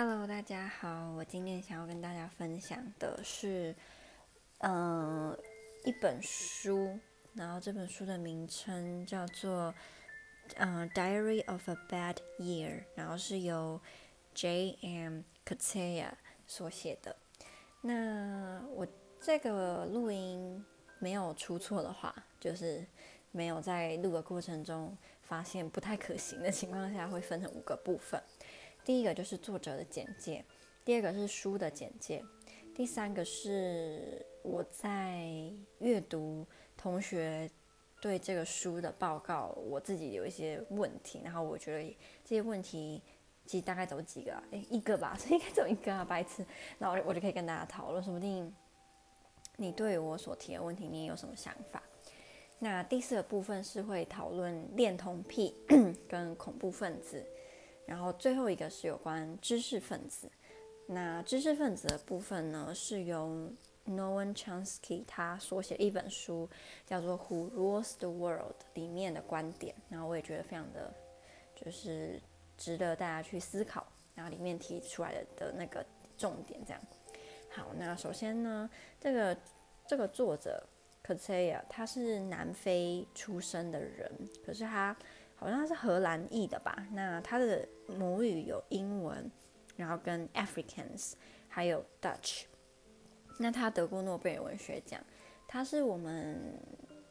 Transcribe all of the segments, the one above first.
Hello，大家好，我今天想要跟大家分享的是，嗯、呃，一本书，然后这本书的名称叫做，嗯、呃，《Diary of a Bad Year》，然后是由 J.M. Coetzee 所写的。那我这个录音没有出错的话，就是没有在录的过程中发现不太可行的情况下，会分成五个部分。第一个就是作者的简介，第二个是书的简介，第三个是我在阅读同学对这个书的报告，我自己有一些问题，然后我觉得这些问题其实大概走几个啊？诶，一个吧，所 以应该走一个啊，白痴。那我我就可以跟大家讨论，说不定你对我所提的问题，你有什么想法？那第四个部分是会讨论恋童癖 跟恐怖分子。然后最后一个是有关知识分子，那知识分子的部分呢，是由 Noam Chomsky 他所写一本书，叫做《Who Rules the World》里面的观点，然后我也觉得非常的，就是值得大家去思考，然后里面提出来的的那个重点这样。好，那首先呢，这个这个作者 Coetzee 他是南非出生的人，可是他。好像是荷兰裔的吧？那他的母语有英文，然后跟 Africans，还有 Dutch。那他得过诺贝尔文学奖，他是我们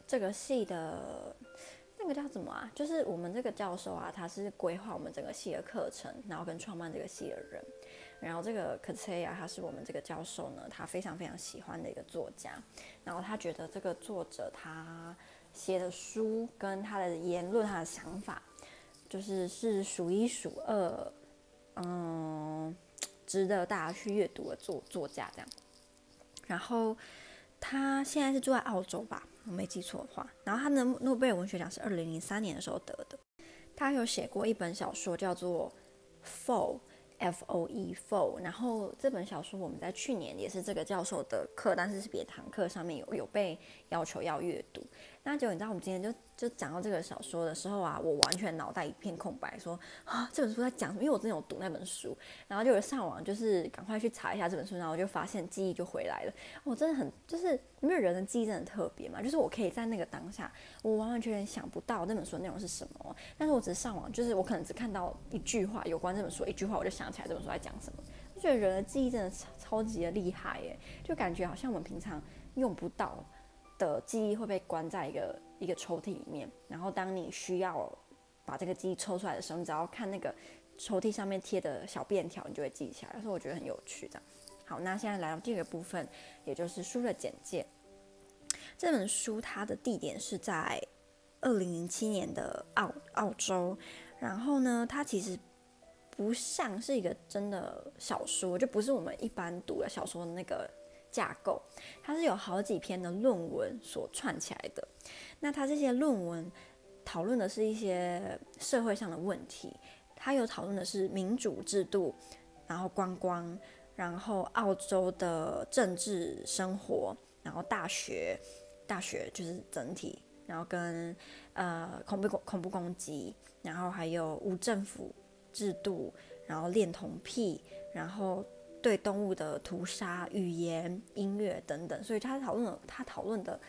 这个系的那个叫什么啊？就是我们这个教授啊，他是规划我们整个系的课程，然后跟创办这个系的人。然后这个 Coetzee 啊，他是我们这个教授呢，他非常非常喜欢的一个作家。然后他觉得这个作者他。写的书跟他的言论，他的想法，就是是数一数二，嗯，值得大家去阅读的作作家这样。然后他现在是住在澳洲吧，我没记错的话。然后他的诺贝尔文学奖是二零零三年的时候得的。他有写过一本小说叫做《Foe》。F O E F O，然后这本小说我们在去年也是这个教授的课，但是是别堂课上面有有被要求要阅读。那就你知道我们今天就就讲到这个小说的时候啊，我完全脑袋一片空白，说啊这本书在讲什么？因为我真的有读那本书，然后就有上网就是赶快去查一下这本书，然后我就发现记忆就回来了。我真的很就是因为人的记忆真的特别嘛，就是我可以在那个当下，我完完全全想不到那本书内容是什么，但是我只是上网，就是我可能只看到一句话有关这本书一句话，我就想。起来这本书在讲什么？就觉得人的记忆真的超超级的厉害耶，就感觉好像我们平常用不到的记忆会被关在一个一个抽屉里面，然后当你需要把这个记忆抽出来的时候，你只要看那个抽屉上面贴的小便条，你就会记起来。所以我觉得很有趣。这样，好，那现在来到第二个部分，也就是书的简介。这本书它的地点是在二零零七年的澳澳洲，然后呢，它其实。不像是一个真的小说，就不是我们一般读的小说的那个架构，它是有好几篇的论文所串起来的。那它这些论文讨论的是一些社会上的问题，它有讨论的是民主制度，然后观光，然后澳洲的政治生活，然后大学，大学就是整体，然后跟呃恐怖恐怖攻击，然后还有无政府。制度，然后恋童癖，然后对动物的屠杀、语言、音乐等等，所以他讨论他讨论的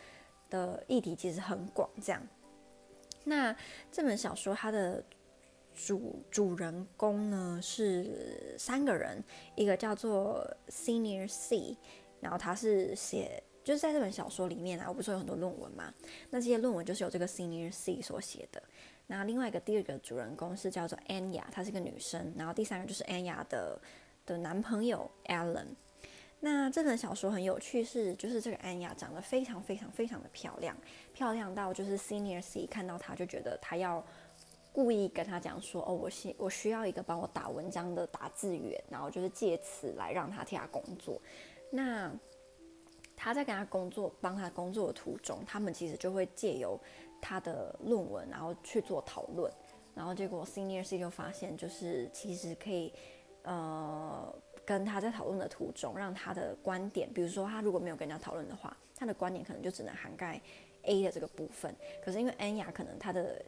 的议题其实很广。这样，那这本小说它的主主人公呢是三个人，一个叫做 Senior C，然后他是写就是在这本小说里面啊，我不是有很多论文嘛，那这些论文就是由这个 Senior C 所写的。那另外一个第二个主人公是叫做安雅，她是个女生。然后第三个就是安雅的的男朋友 Alan。那这本小说很有趣是，就是这个安雅长得非常非常非常的漂亮，漂亮到就是 Senior C 看到她就觉得她要故意跟她讲说，哦，我需我需要一个帮我打文章的打字员，然后就是借此来让她替他工作。那他在跟他工作帮他工作的途中，他们其实就会借由他的论文，然后去做讨论，然后结果 Senior C 就发现，就是其实可以，呃，跟他在讨论的途中，让他的观点，比如说他如果没有跟人家讨论的话，他的观点可能就只能涵盖 A 的这个部分。可是因为安雅可能他的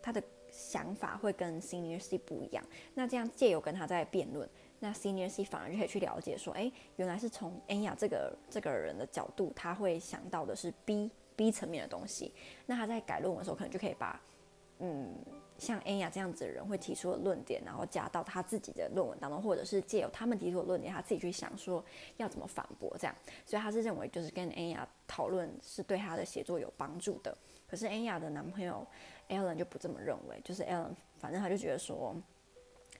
他的想法会跟 Senior C 不一样，那这样借由跟他在辩论，那 Senior C 反而就可以去了解说，哎，原来是从 Enya 这个这个人的角度，他会想到的是 B B 层面的东西。那他在改论文的时候，可能就可以把，嗯，像 Anya 这样子的人会提出的论点，然后加到他自己的论文当中，或者是借由他们提出的论点，他自己去想说要怎么反驳这样。所以他是认为就是跟 Anya 讨论是对他的写作有帮助的。可是 Anya 的男朋友 Alan 就不这么认为，就是 Alan 反正他就觉得说。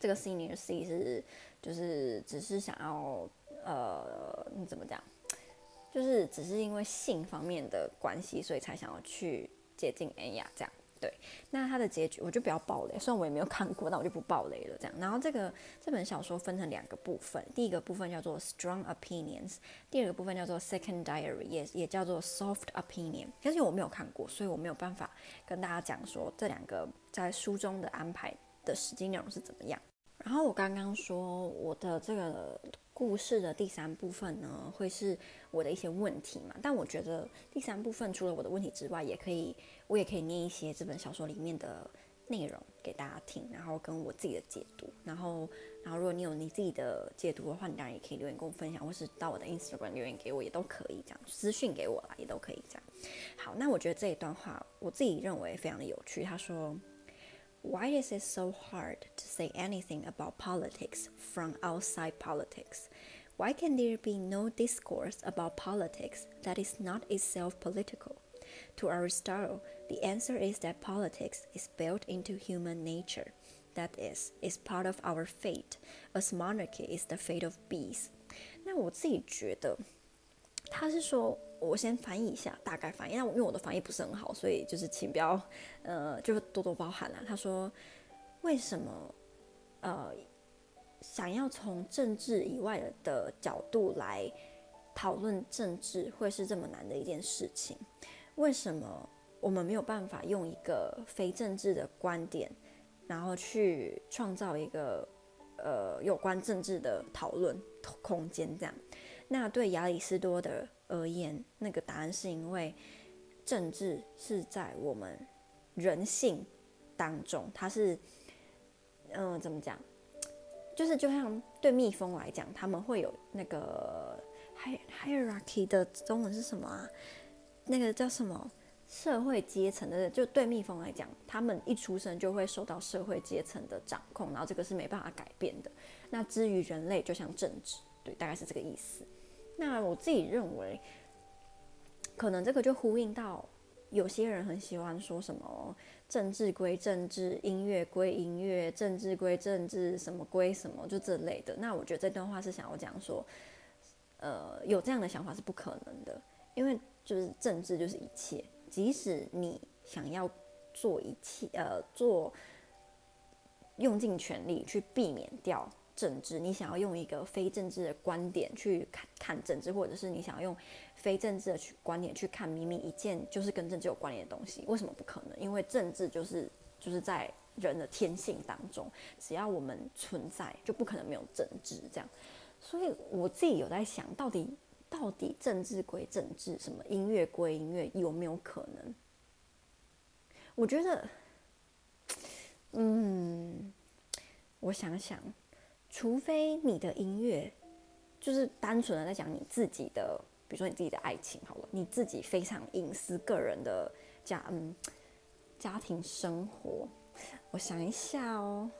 这个 Senior C 是就是只是想要呃，你怎么讲？就是只是因为性方面的关系，所以才想要去接近 Anya 这样。对，那他的结局我就不要爆雷，虽然我也没有看过，那我就不爆雷了。这样，然后这个这本小说分成两个部分，第一个部分叫做 Strong Opinions，第二个部分叫做 Second Diary，也也叫做 Soft Opinion。但是我没有看过，所以我没有办法跟大家讲说这两个在书中的安排的实际内容是怎么样。然后我刚刚说我的这个故事的第三部分呢，会是我的一些问题嘛？但我觉得第三部分除了我的问题之外，也可以，我也可以念一些这本小说里面的内容给大家听，然后跟我自己的解读。然后，然后如果你有你自己的解读的话，你当然也可以留言跟我分享，或是到我的 Instagram 留言给我，也都可以这样，私讯给我啦，也都可以这样。好，那我觉得这一段话我自己认为非常的有趣。他说。Why is it so hard to say anything about politics from outside politics? Why can there be no discourse about politics that is not itself political? To Aristotle, the answer is that politics is built into human nature. That is, is part of our fate, as monarchy is the fate of beasts. 那我自己觉得，他是说。我先翻译一下，大概翻译。那我因为我的翻译不是很好，所以就是请不要，呃，就多多包涵啦。他说，为什么，呃， 想要从政治以外的角度来讨论政治，会是这么难的一件事情？为什么我们没有办法用一个非政治的观点，然后去创造一个，呃，有关政治的讨论空间？这样，那对亚里士多的。而言，那个答案是因为政治是在我们人性当中，它是，嗯、怎么讲？就是就像对蜜蜂来讲，他们会有那个 hierarchy 的中文是什么啊？那个叫什么社会阶层的？就对蜜蜂来讲，他们一出生就会受到社会阶层的掌控，然后这个是没办法改变的。那至于人类，就像政治，对，大概是这个意思。那我自己认为，可能这个就呼应到有些人很喜欢说什么政治归政治，音乐归音乐，政治归政治，什么归什么，就这类的。那我觉得这段话是想要讲说，呃，有这样的想法是不可能的，因为就是政治就是一切，即使你想要做一切，呃，做用尽全力去避免掉。政治，你想要用一个非政治的观点去看看政治，或者是你想要用非政治的去观点去看明明一件就是跟政治有关联的东西，为什么不可能？因为政治就是就是在人的天性当中，只要我们存在，就不可能没有政治这样。所以我自己有在想，到底到底政治归政治，什么音乐归音乐，有没有可能？我觉得，嗯，我想想。除非你的音乐就是单纯的在讲你自己的，比如说你自己的爱情好了，你自己非常隐私个人的家嗯家庭生活，我想一下哦，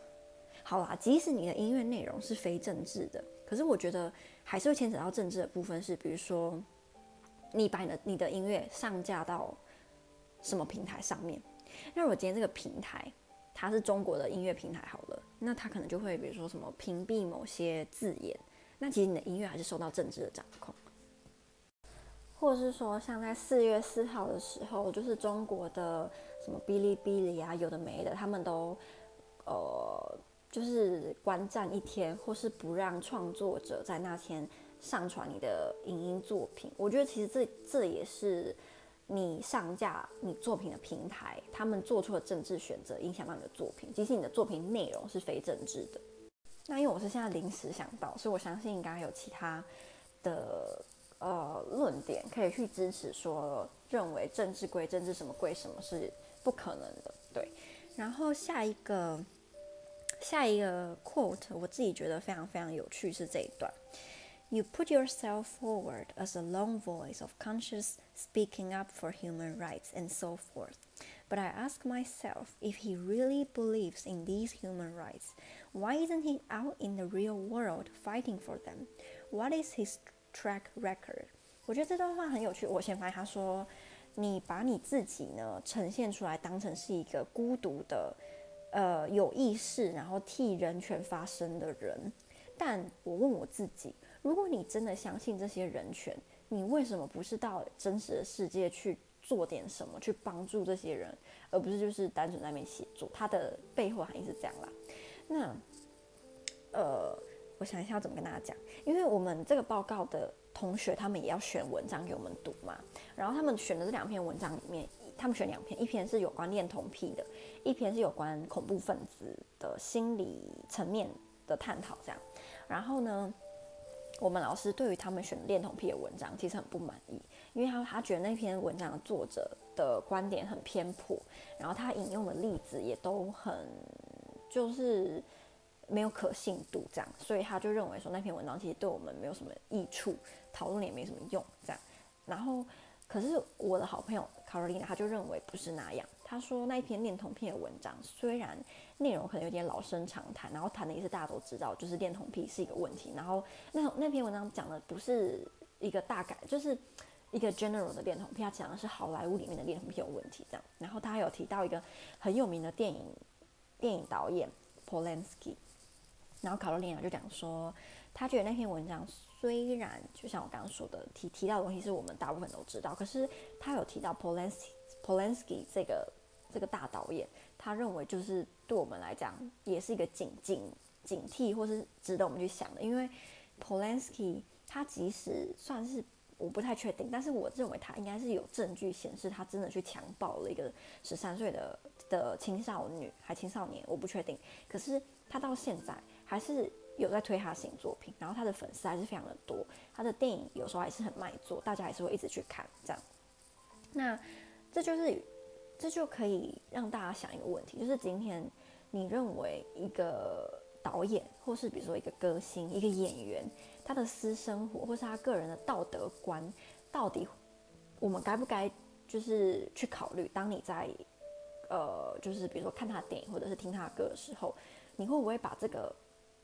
好啦，即使你的音乐内容是非政治的，可是我觉得还是会牵扯到政治的部分，是比如说你把你的你的音乐上架到什么平台上面，那如果今天这个平台它是中国的音乐平台好了。那他可能就会，比如说什么屏蔽某些字眼，那其实你的音乐还是受到政治的掌控，或者是说像在四月四号的时候，就是中国的什么哔哩哔哩啊，有的没的，他们都呃就是观战一天，或是不让创作者在那天上传你的影音作品。我觉得其实这这也是。你上架你作品的平台，他们做出了政治选择，影响到你的作品，即使你的作品内容是非政治的。那因为我是现在临时想到，所以我相信应该有其他的呃论点可以去支持说，认为政治归政治，什么归什么是不可能的。对。然后下一个下一个 quote 我自己觉得非常非常有趣是这一段 ：You put yourself forward as a lone voice of conscience speaking up for human rights and so forth. But I ask myself if he really believes in these human rights, why isn't he out in the real world fighting for them? What is his track record? 我觉得这段话很有趣。我先发现他说：“你把你自己呢呈现出来，当成是一个孤独的。”呃，有意识，然后替人权发声的人。但我问我自己， 如果你真的相信这些人权，你为什么不是到真实的世界去做点什么，去帮助这些人，而不是就是单纯在那边写作？它的背后含义是这样啦。那，呃，我想一下要怎么跟大家讲，因为我们这个报告的同学，他们也要选文章给我们读嘛。然后他们选的这两篇文章里面。他们选两篇，一篇是有关恋童癖的，一篇是有关恐怖分子的心理层面的探讨。这样，然后呢，我们老师对于他们选恋童癖的文章其实很不满意，因为他他觉得那篇文章的作者的观点很偏颇，然后他引用的例子也都很就是没有可信度，这样，所以他就认为说那篇文章其实对我们没有什么益处，讨论也没什么用，这样，然后。可是我的好朋友 Carolina，他就认为不是那样。他说那一篇恋童癖的文章，虽然内容可能有点老生常谈，然后谈的也是大家都知道，就是恋童癖是一个问题。然后那那篇文章讲的不是一个大概，就是一个 general 的恋童癖，他讲的是好莱坞里面的恋童癖有问题这样。然后他有提到一个很有名的电影电影导演 Polanski，然后 Carolina 就讲说，他觉得那篇文章。虽然就像我刚刚说的，提提到的东西是我们大部分都知道，可是他有提到 Polanski Polanski 这个这个大导演，他认为就是对我们来讲也是一个警警警惕，或是值得我们去想的。因为 Polanski 他即使算是我不太确定，但是我认为他应该是有证据显示他真的去强暴了一个十三岁的的青少女还青少年，我不确定。可是他到现在还是。有在推他新作品，然后他的粉丝还是非常的多，他的电影有时候还是很卖座，大家还是会一直去看这样。那这就是这就可以让大家想一个问题，就是今天你认为一个导演，或是比如说一个歌星、一个演员，他的私生活或是他个人的道德观，到底我们该不该就是去考虑？当你在呃，就是比如说看他电影或者是听他的歌的时候，你会不会把这个？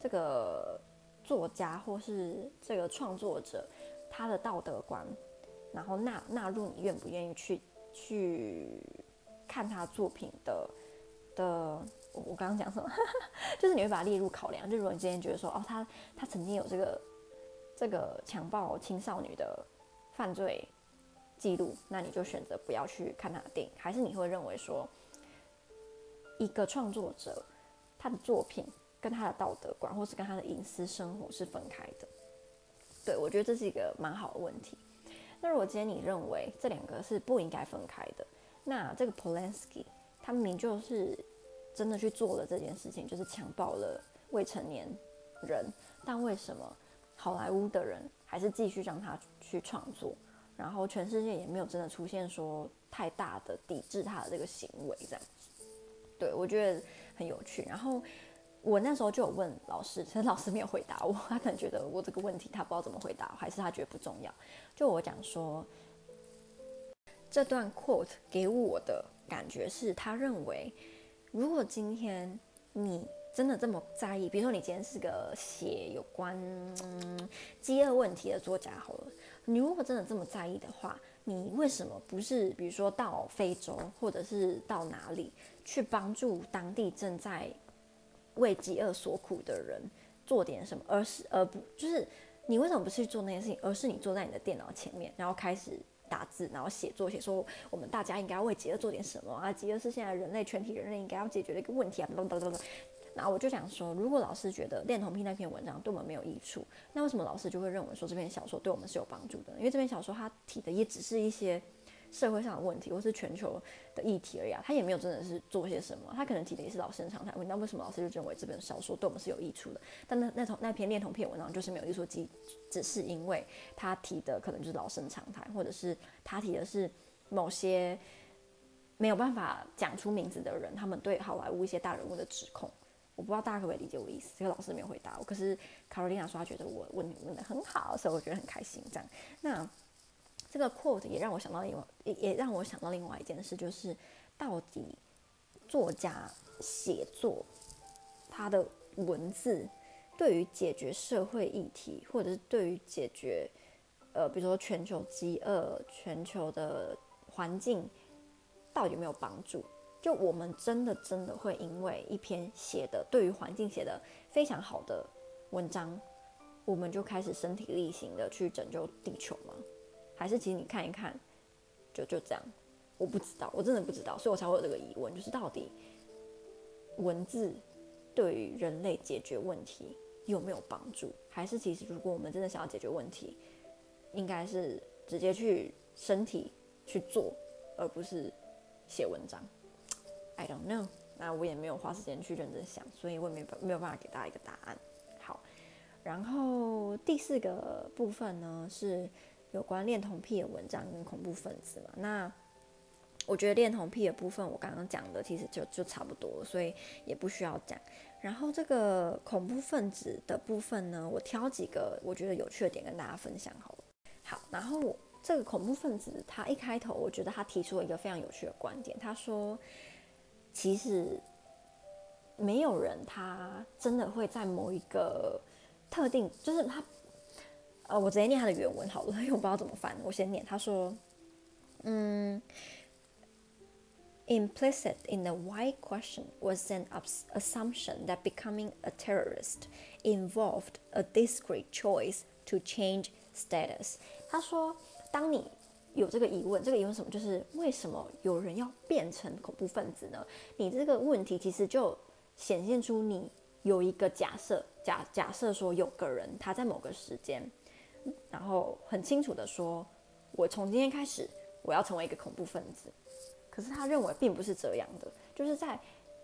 这个作家或是这个创作者，他的道德观，然后纳纳入你愿不愿意去去看他作品的的，我刚刚讲什么？就是你会把它列入考量。就如果你今天觉得说，哦，他他曾经有这个这个强暴青少女的犯罪记录，那你就选择不要去看他的电影。还是你会认为说，一个创作者他的作品，跟他的道德观，或是跟他的隐私生活是分开的。对，我觉得这是一个蛮好的问题。那如果今天你认为这两个是不应该分开的，那这个 Polanski 他明明就是真的去做了这件事情，就是强暴了未成年人，但为什么好莱坞的人还是继续让他去创作，然后全世界也没有真的出现说太大的抵制他的这个行为这样子？对，我觉得很有趣。然后。我那时候就有问老师，其实老师没有回答我，他可能觉得我这个问题他不知道怎么回答，还是他觉得不重要。就我讲说，这段 quote 给我的感觉是他认为，如果今天你真的这么在意，比如说你今天是个写有关、饥饿问题的作家好了，你如果真的这么在意的话，你为什么不是比如说到非洲或者是到哪里去帮助当地正在为饥饿所苦的人做点什么，而是而不就是你为什么不去做那件事情，而是你坐在你的电脑前面，然后开始打字，然后写作写说我们大家应该为饥饿做点什么啊？饥饿是现在人类全体人类应该要解决的一个问题啊！等等等等。然后我就想说，如果老师觉得恋童癖那篇文章对我们没有益处，那为什么老师就会认为说这篇小说对我们是有帮助的？因为这篇小说它提的也只是一些。社会上的问题，或是全球的议题而已啊，他也没有真的是做些什么，他可能提的也是老生常谈问。那为什么老师就认为这本小说对我们是有益处的？但那那从那篇恋童癖文章就是没有益处，只只是因为他提的可能就是老生常谈，或者是他提的是某些没有办法讲出名字的人，他们对好莱坞一些大人物的指控。我不知道大家可不可以理解我意思。这个老师没有回答我，可是卡罗琳娜说她觉得我问问得很好，所以我觉得很开心。这样，那这个 quote 也让我想到另外，也也让我想到另外一件事，就是到底作家写作他的文字对于解决社会议题，或者是对于解决呃，比如说全球饥饿、全球的环境，到底有没有帮助？就我们真的真的会因为一篇写的对于环境写的非常好的文章，我们就开始身体力行的去拯救地球吗？还是其实你看一看，就就这样？我不知道，我真的不知道，所以我才会有这个疑问，就是到底文字对于人类解决问题有没有帮助？还是其实如果我们真的想要解决问题，应该是直接去身体去做，而不是写文章？I don't know，那我也没有花时间去认真想，所以我也没没有办法给大家一个答案。好，然后第四个部分呢，是有关恋童癖的文章跟恐怖分子嘛。那我觉得恋童癖的部分，我刚刚讲的其实就就差不多，所以也不需要讲。然后这个恐怖分子的部分呢，我挑几个我觉得有趣的点跟大家分享好了。好，然后这个恐怖分子他一开头，我觉得他提出了一个非常有趣的观点，他说。其实没有人，他真的会在某一个特定，就是他，呃，我直接念他的原文好了，因为我不知道怎么翻，我先念。他说，嗯，implicit in the why question was an assumption that becoming a terrorist involved a discrete choice to change status。他说，当你有这个疑问，这个疑问什么？就是为什么有人要变成恐怖分子呢？你这个问题其实就显现出你有一个假设，假假设说有个人他在某个时间，然后很清楚的说，我从今天开始我要成为一个恐怖分子。可是他认为并不是这样的，就是在。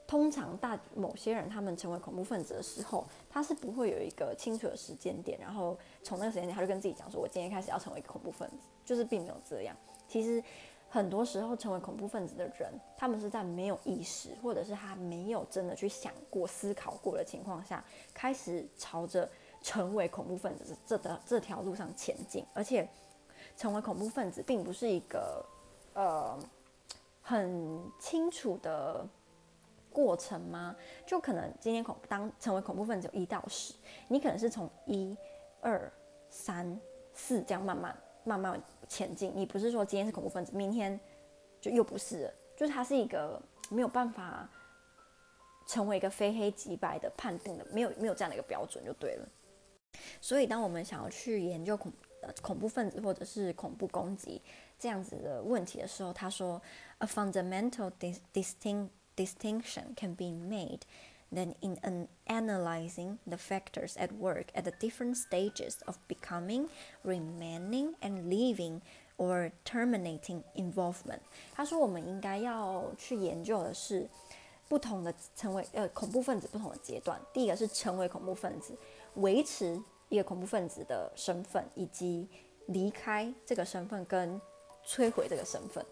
通常大某些人他们成为恐怖分子的时候，他是不会有一个清楚的时间点，然后从那个时间点他就跟自己讲说：“我今天开始要成为一个恐怖分子。”就是并没有这样。其实很多时候成为恐怖分子的人，他们是在没有意识，或者是他没有真的去想过、思考过的情况下，开始朝着成为恐怖分子这的这条路上前进。而且，成为恐怖分子并不是一个呃很清楚的。过程吗？就可能今天恐当成为恐怖分子有一到十，你可能是从一、二、三、四这样慢慢慢慢前进。你不是说今天是恐怖分子，明天就又不是，就是它是一个没有办法成为一个非黑即白的判定的，没有没有这样的一个标准就对了。所以当我们想要去研究恐呃恐怖分子或者是恐怖攻击这样子的问题的时候，他说，a fundamental distinct distinction can be made than in an analyzing the factors at work at the different stages of becoming, remaining, and leaving or terminating involvement。他说，我们应该要去研究的是不同的成为呃恐怖分子不同的阶段。第一个是成为恐怖分子，维持一个恐怖分子的身份，以及离开这个身份跟摧毁这个身份。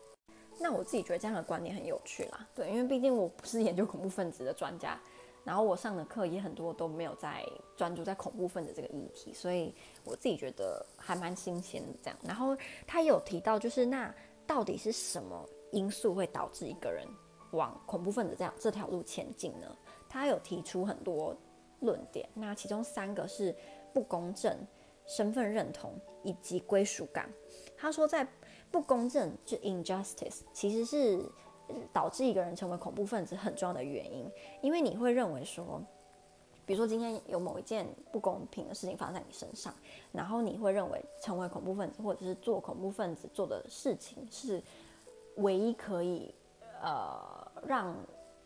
那我自己觉得这样的观念很有趣啦，对，因为毕竟我不是研究恐怖分子的专家，然后我上的课也很多都没有在专注在恐怖分子这个议题，所以我自己觉得还蛮新鲜的这样。然后他有提到，就是那到底是什么因素会导致一个人往恐怖分子这样这条路前进呢？他有提出很多论点，那其中三个是不公正、身份认同以及归属感。他说在不公正就 injustice，其实是导致一个人成为恐怖分子很重要的原因。因为你会认为说，比如说今天有某一件不公平的事情发生在你身上，然后你会认为成为恐怖分子或者是做恐怖分子做的事情是唯一可以呃让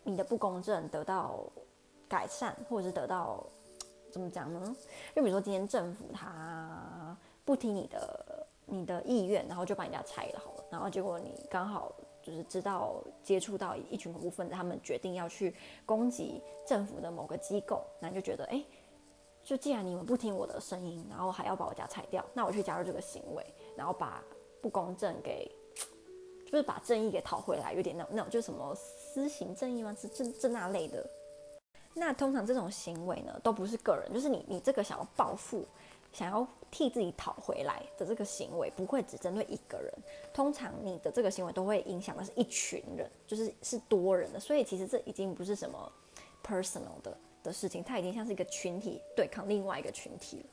你的不公正得到改善，或者是得到怎么讲呢？就比如说今天政府他不听你的。你的意愿，然后就把人家拆了好了，然后结果你刚好就是知道接触到一群恐怖分子，他们决定要去攻击政府的某个机构，那你就觉得，哎，就既然你们不听我的声音，然后还要把我家拆掉，那我去加入这个行为，然后把不公正给，就是把正义给讨回来，有点那那种就什么私刑正义吗？是这这那类的。那通常这种行为呢，都不是个人，就是你你这个想要报复。想要替自己讨回来的这个行为，不会只针对一个人。通常你的这个行为都会影响的是一群人，就是是多人的。所以其实这已经不是什么 personal 的的事情，它已经像是一个群体对抗另外一个群体了。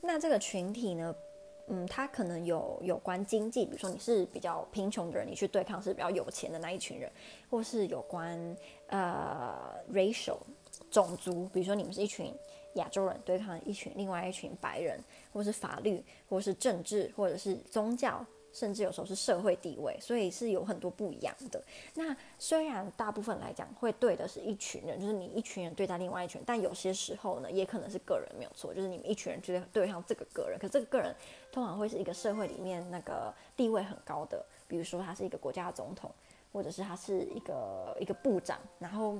那这个群体呢，嗯，它可能有有关经济，比如说你是比较贫穷的人，你去对抗是比较有钱的那一群人，或是有关呃 racial 种族，比如说你们是一群。亚洲人对抗一群另外一群白人，或是法律，或是政治，或者是宗教，甚至有时候是社会地位，所以是有很多不一样的。那虽然大部分来讲会对的是一群人，就是你一群人对待另外一群，但有些时候呢，也可能是个人没有错，就是你们一群人去对抗这个个人，可这个个人通常会是一个社会里面那个地位很高的，比如说他是一个国家的总统，或者是他是一个一个部长，然后。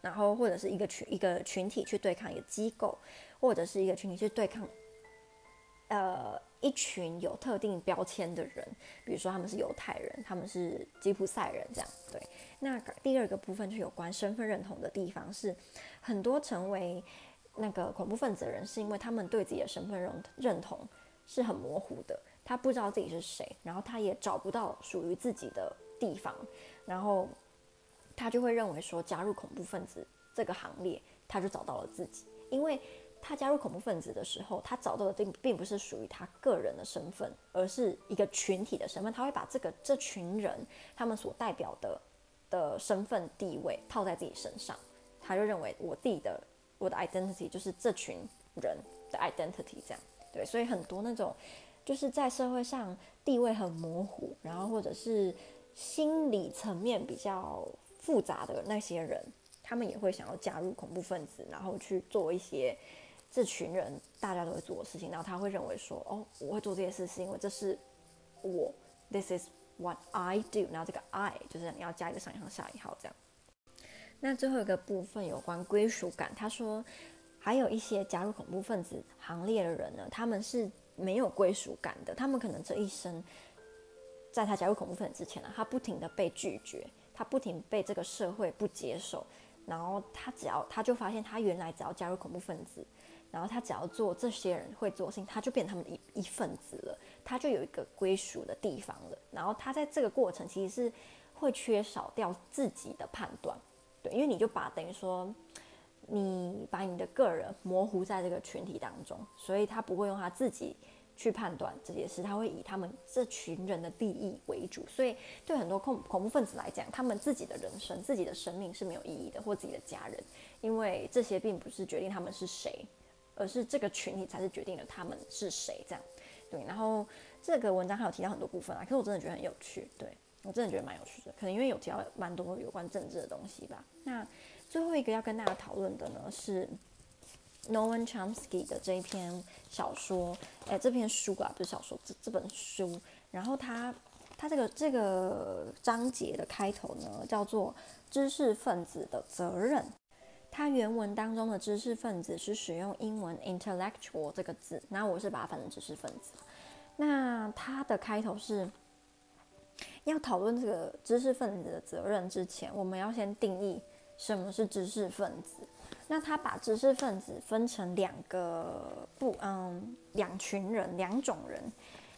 然后或者是一个群一个群体去对抗一个机构，或者是一个群体去对抗，呃，一群有特定标签的人，比如说他们是犹太人，他们是吉普赛人，这样对。那第二个部分就有关身份认同的地方是，很多成为那个恐怖分子的人，是因为他们对自己的身份认认同是很模糊的，他不知道自己是谁，然后他也找不到属于自己的地方，然后。他就会认为说，加入恐怖分子这个行列，他就找到了自己。因为他加入恐怖分子的时候，他找到的并并不是属于他个人的身份，而是一个群体的身份。他会把这个这群人他们所代表的的身份地位套在自己身上，他就认为我自己的我的 identity 就是这群人的 identity，这样对。所以很多那种就是在社会上地位很模糊，然后或者是心理层面比较。复杂的那些人，他们也会想要加入恐怖分子，然后去做一些这群人大家都会做的事情。然后他会认为说，哦，我会做这些事是因为这是我，This is what I do。然后这个 I 就是你要加一个上引号下引号这样。那最后一个部分有关归属感，他说还有一些加入恐怖分子行列的人呢，他们是没有归属感的。他们可能这一生在他加入恐怖分子之前呢，他不停的被拒绝。他不停被这个社会不接受，然后他只要他就发现他原来只要加入恐怖分子，然后他只要做这些人会做的事情，他就变成他们的一一份子了，他就有一个归属的地方了。然后他在这个过程其实是会缺少掉自己的判断，对，因为你就把等于说你把你的个人模糊在这个群体当中，所以他不会用他自己。去判断这件事，他会以他们这群人的利益为主，所以对很多恐恐怖分子来讲，他们自己的人生、自己的生命是没有意义的，或自己的家人，因为这些并不是决定他们是谁，而是这个群体才是决定了他们是谁。这样，对。然后这个文章还有提到很多部分啊，可是我真的觉得很有趣，对，我真的觉得蛮有趣的，可能因为有提到蛮多有关政治的东西吧。那最后一个要跟大家讨论的呢是。Noam Chomsky 的这一篇小说，哎，这篇书啊，不是小说，这这本书。然后他他这个这个章节的开头呢，叫做“知识分子的责任”。他原文当中的“知识分子”是使用英文 “intellectual” 这个字，那我是把它翻成“知识分子”。那他的开头是要讨论这个知识分子的责任之前，我们要先定义什么是知识分子。那他把知识分子分成两个不，嗯，两群人，两种人。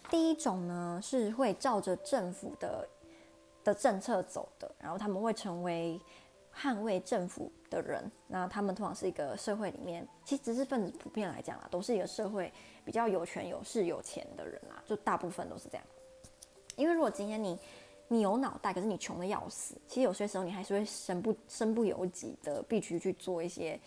第一种呢，是会照着政府的的政策走的，然后他们会成为捍卫政府的人。那他们通常是一个社会里面，其实知识分子普遍来讲啊，都是一个社会比较有权有势有钱的人啦，就大部分都是这样。因为如果今天你你有脑袋，可是你穷的要死。其实有些时候你还是会身不身不由己的，必须去做一些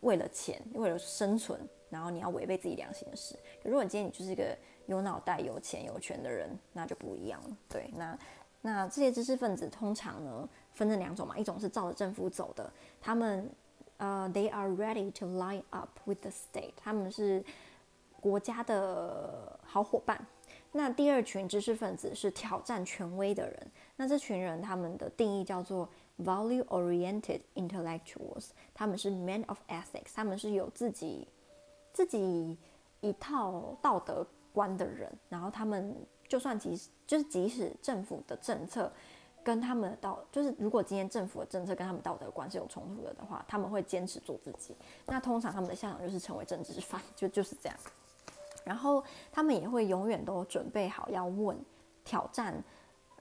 为了钱、为了生存，然后你要违背自己良心的事。如果今天你就是一个有脑袋、有钱、有权的人，那就不一样了。对，那那这些知识分子通常呢分成两种嘛，一种是照着政府走的，他们呃、，they are ready to line up with the state，他们是国家的好伙伴。那第二群知识分子是挑战权威的人。那这群人他们的定义叫做 value-oriented intellectuals，他们是 men of ethics，他们是有自己自己一套道德观的人。然后他们就算即使就是即使政府的政策跟他们的道，就是如果今天政府的政策跟他们道德观是有冲突的的话，他们会坚持做自己。那通常他们的下场就是成为政治犯，就就是这样。然后他们也会永远都准备好要问、挑战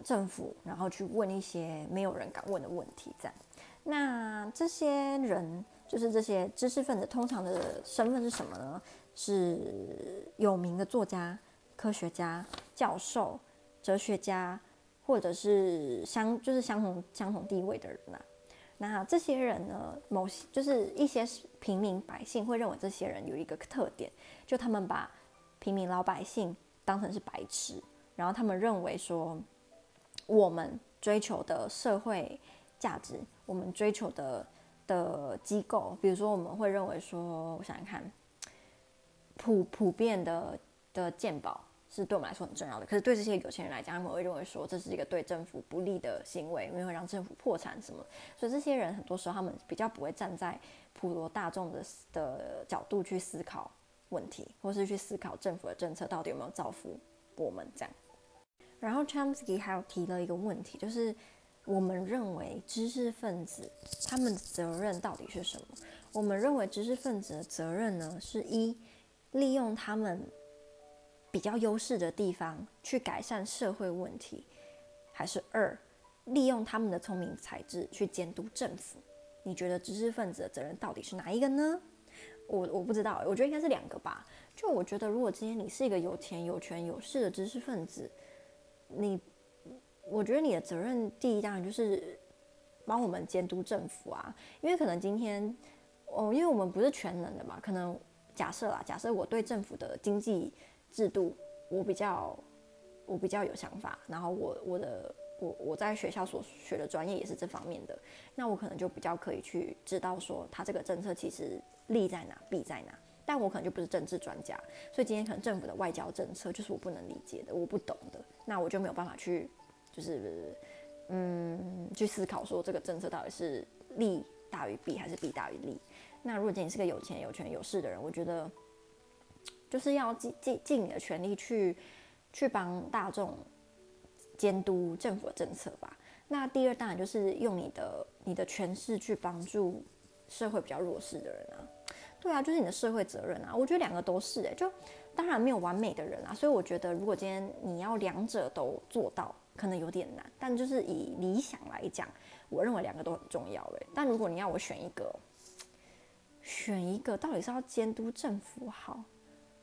政府，然后去问一些没有人敢问的问题。这样，那这些人就是这些知识分子，通常的身份是什么呢？是有名的作家、科学家、教授、哲学家。或者是相就是相同相同地位的人呐、啊，那这些人呢，某些就是一些平民百姓会认为这些人有一个特点，就他们把平民老百姓当成是白痴，然后他们认为说，我们追求的社会价值，我们追求的的机构，比如说我们会认为说，我想想看，普普遍的的鉴宝。是对我们来说很重要的，可是对这些有钱人来讲，他们会认为说，这是一个对政府不利的行为，因为会让政府破产什么。所以这些人很多时候他们比较不会站在普罗大众的的角度去思考问题，或是去思考政府的政策到底有没有造福我们这样。然后 Chomsky 还有提了一个问题，就是我们认为知识分子他们的责任到底是什么？我们认为知识分子的责任呢，是一利用他们。比较优势的地方去改善社会问题，还是二利用他们的聪明才智去监督政府？你觉得知识分子的责任到底是哪一个呢？我我不知道，我觉得应该是两个吧。就我觉得，如果今天你是一个有钱有权有势的知识分子，你我觉得你的责任第一当然就是帮我们监督政府啊，因为可能今天哦，因为我们不是全能的嘛，可能假设啦，假设我对政府的经济。制度，我比较，我比较有想法，然后我我的我我在学校所学的专业也是这方面的，那我可能就比较可以去知道说，他这个政策其实利在哪，弊在哪，但我可能就不是政治专家，所以今天可能政府的外交政策就是我不能理解的，我不懂的，那我就没有办法去，就是嗯，去思考说这个政策到底是利大于弊还是弊大于利。那如果今天是个有钱有权有势的人，我觉得。就是要尽尽尽你的全力去去帮大众监督政府的政策吧。那第二当然就是用你的你的权势去帮助社会比较弱势的人啊。对啊，就是你的社会责任啊。我觉得两个都是诶、就当然没有完美的人啊。所以我觉得如果今天你要两者都做到，可能有点难。但就是以理想来讲，我认为两个都很重要诶、但如果你要我选一个，选一个到底是要监督政府好？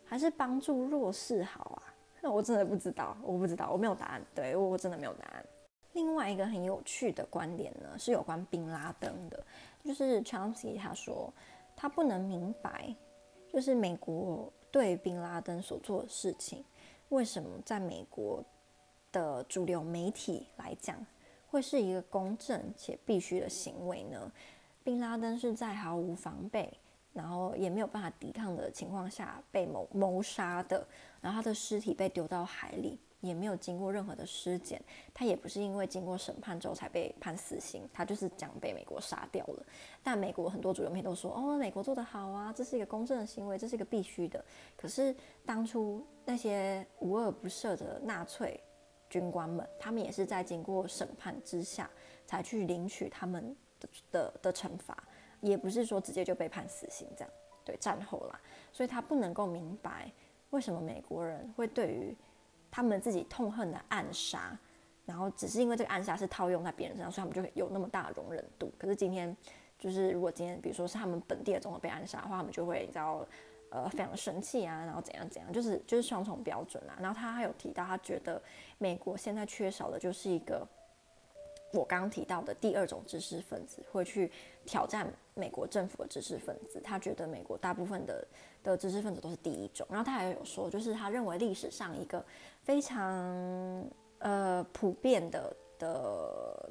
还是帮助弱势好啊？那我真的不知道，我不知道，我没有答案。对，我真的没有答案。另外一个很有趣的观点呢，是有关宾拉登的，就是 Chomsky 他说他不能明白，就是美国对宾拉登所做的事情，为什么在美国的主流媒体来讲会是一个公正且必须的行为呢？宾拉登是在毫无防备。然后也没有办法抵抗的情况下被谋谋杀的，然后他的尸体被丢到海里，也没有经过任何的尸检，他也不是因为经过审判之后才被判死刑，他就是这样被美国杀掉了。但美国很多主流媒体都说，哦，美国做得好啊，这是一个公正的行为，这是一个必须的。可是当初那些无恶不赦的纳粹军官们，他们也是在经过审判之下才去领取他们的的的惩罚。也不是说直接就被判死刑这样，对，战后啦，所以他不能够明白为什么美国人会对于他们自己痛恨的暗杀，然后只是因为这个暗杀是套用在别人身上，所以他们就有那么大的容忍度。可是今天就是如果今天比如说是他们本地的总统被暗杀的话，他们就会你知道呃非常生气啊，然后怎样怎样，就是就是双重标准啊。然后他还有提到，他觉得美国现在缺少的就是一个。我刚刚提到的第二种知识分子会去挑战美国政府的知识分子，他觉得美国大部分的的知识分子都是第一种。然后他还有说，就是他认为历史上一个非常呃普遍的的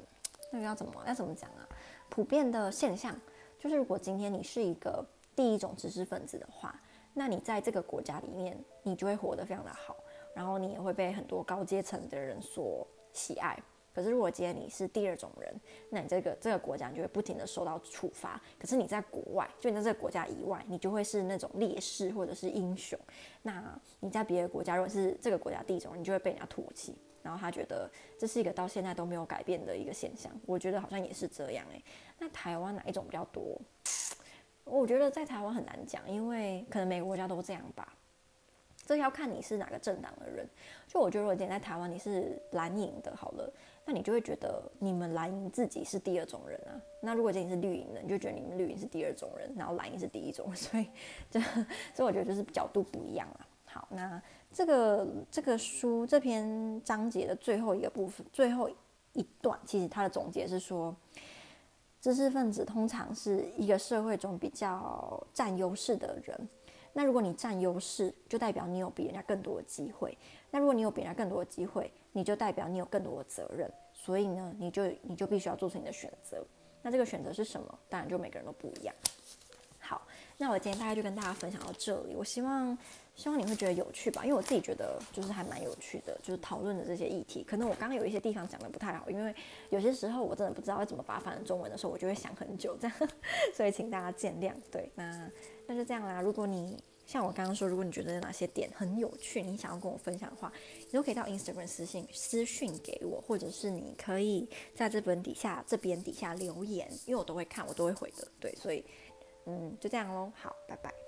那个要怎么要怎么讲啊？普遍的现象就是，如果今天你是一个第一种知识分子的话，那你在这个国家里面，你就会活得非常的好，然后你也会被很多高阶层的人所喜爱。可是，如果今天你是第二种人，那你这个这个国家你就会不停的受到处罚。可是你在国外，就你在这个国家以外，你就会是那种烈士或者是英雄。那你在别的国家，如果是这个国家第一种，你就会被人家唾弃。然后他觉得这是一个到现在都没有改变的一个现象。我觉得好像也是这样诶。那台湾哪一种比较多？我觉得在台湾很难讲，因为可能每个国家都这样吧。这要看你是哪个政党的人。就我觉得，如果今天在台湾你是蓝营的，好了，那你就会觉得你们蓝营自己是第二种人啊。那如果今天是绿营的，你就觉得你们绿营是第二种人，然后蓝营是第一种。所以，这所以我觉得就是角度不一样啊。好，那这个这个书这篇章节的最后一个部分，最后一段，其实它的总结是说，知识分子通常是一个社会中比较占优势的人。那如果你占优势，就代表你有比人家更多的机会。那如果你有比人家更多的机会，你就代表你有更多的责任。所以呢，你就你就必须要做出你的选择。那这个选择是什么？当然就每个人都不一样。好，那我今天大概就跟大家分享到这里。我希望希望你会觉得有趣吧，因为我自己觉得就是还蛮有趣的，就是讨论的这些议题。可能我刚刚有一些地方讲的不太好，因为有些时候我真的不知道要怎么把它翻成中文的时候，我就会想很久这样，所以请大家见谅。对，那。那就这样啦。如果你像我刚刚说，如果你觉得有哪些点很有趣，你想要跟我分享的话，你都可以到 Instagram 私信私讯给我，或者是你可以在这本底下这边底下留言，因为我都会看，我都会回的。对，所以嗯，就这样喽。好，拜拜。